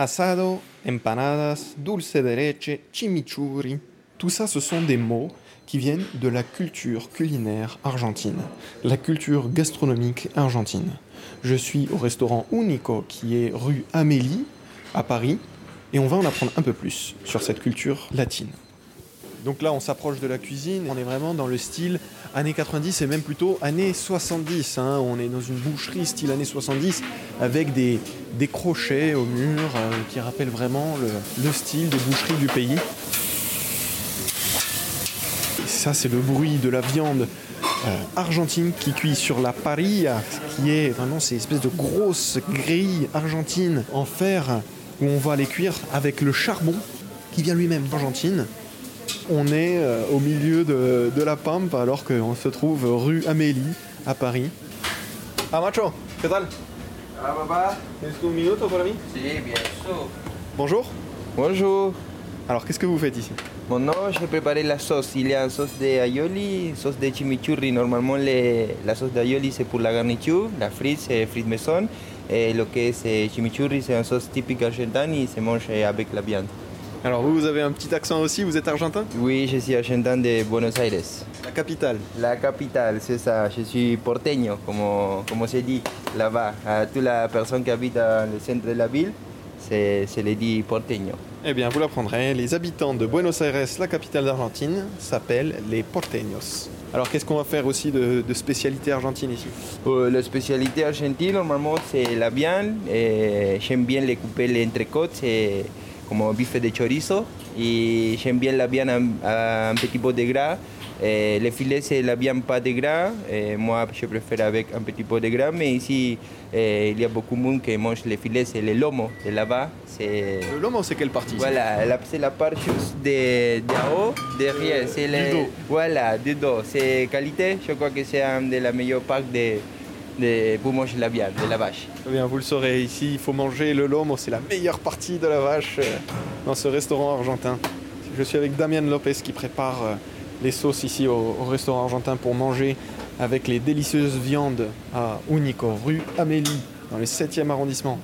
Asado, empanadas, dulce de leche, chimichurri. Tout ça, ce sont des mots qui viennent de la culture culinaire argentine, la culture gastronomique argentine. Je suis au restaurant Unico qui est rue Amélie à Paris et on va en apprendre un peu plus sur cette culture latine. Donc là, on s'approche de la cuisine. On est vraiment dans le style années 90 et même plutôt années 70. hein. On est dans une boucherie style années 70 avec des, des crochets au mur euh, qui rappellent vraiment le, le style des boucheries du pays. Ça, c'est le bruit de la viande euh, argentine qui cuit sur la parilla, qui est vraiment ces espèces de grosses grilles argentines en fer où on va les cuire avec le charbon qui vient lui-même d'Argentine. On est euh, au milieu de, la Pampa alors qu'on se trouve rue Amélie à Paris. Ah macho, ¿qué tal? Ah, papá. Tienes un minuto para mí? Sí, bien sûr. Bonjour. Bonjour. Alors qu'est-ce que vous faites ici Maintenant, j'ai préparé la sauce. Il y a une sauce de aioli, sauce de chimichurri. Normalement, les- la sauce d'aioli, c'est pour la garniture. La frite, c'est frite maison. Et le que c'est chimichurri, c'est une sauce typique argentine et se mange avec la viande. Alors vous, vous avez un petit accent aussi, vous êtes argentin Oui, je suis argentin de Buenos Aires. La capitale. La capitale, c'est ça. Je suis porteño, comme, comme se dit là-bas. À toute la personne qui habite dans le centre de la ville, c'est c'est le dit porteño. Eh bien, vous l'apprendrez, les habitants de Buenos Aires, la capitale d'Argentine, s'appellent les porteños. Alors qu'est-ce qu'on va faire aussi de, de spécialité argentine ici? Euh, la spécialité argentine, normalement, c'est la viande. Et J'aime bien les couper les entrecôtes, c'est un bife de chorizo. Et j'aime bien la viande un, petit peu de gras. Et les filets, c'est la viande pas de gras. Et moi, je préfère avec un petit peu de gras. Mais ici, eh, il y a beaucoup de monde qui mange les filets, c'est le lomo de là-bas. C'est Le lomo, c'est quelle partie voilà, c'est la part juste de, de haut, derrière. C'est Du le- dos. Voilà, du dos. C'est qualité, je crois que c'est un de la meilleure part de, de, pour manger la viande, de la vache. Eh bien, vous le saurez, ici, il faut manger le lomo, c'est la meilleure partie de la vache euh, dans ce restaurant argentin. Je suis avec Damien Lopez qui prépare euh, les sauces ici au restaurant argentin pour manger avec les délicieuses viandes à Unico, rue Amélie, dans le 7e arrondissement.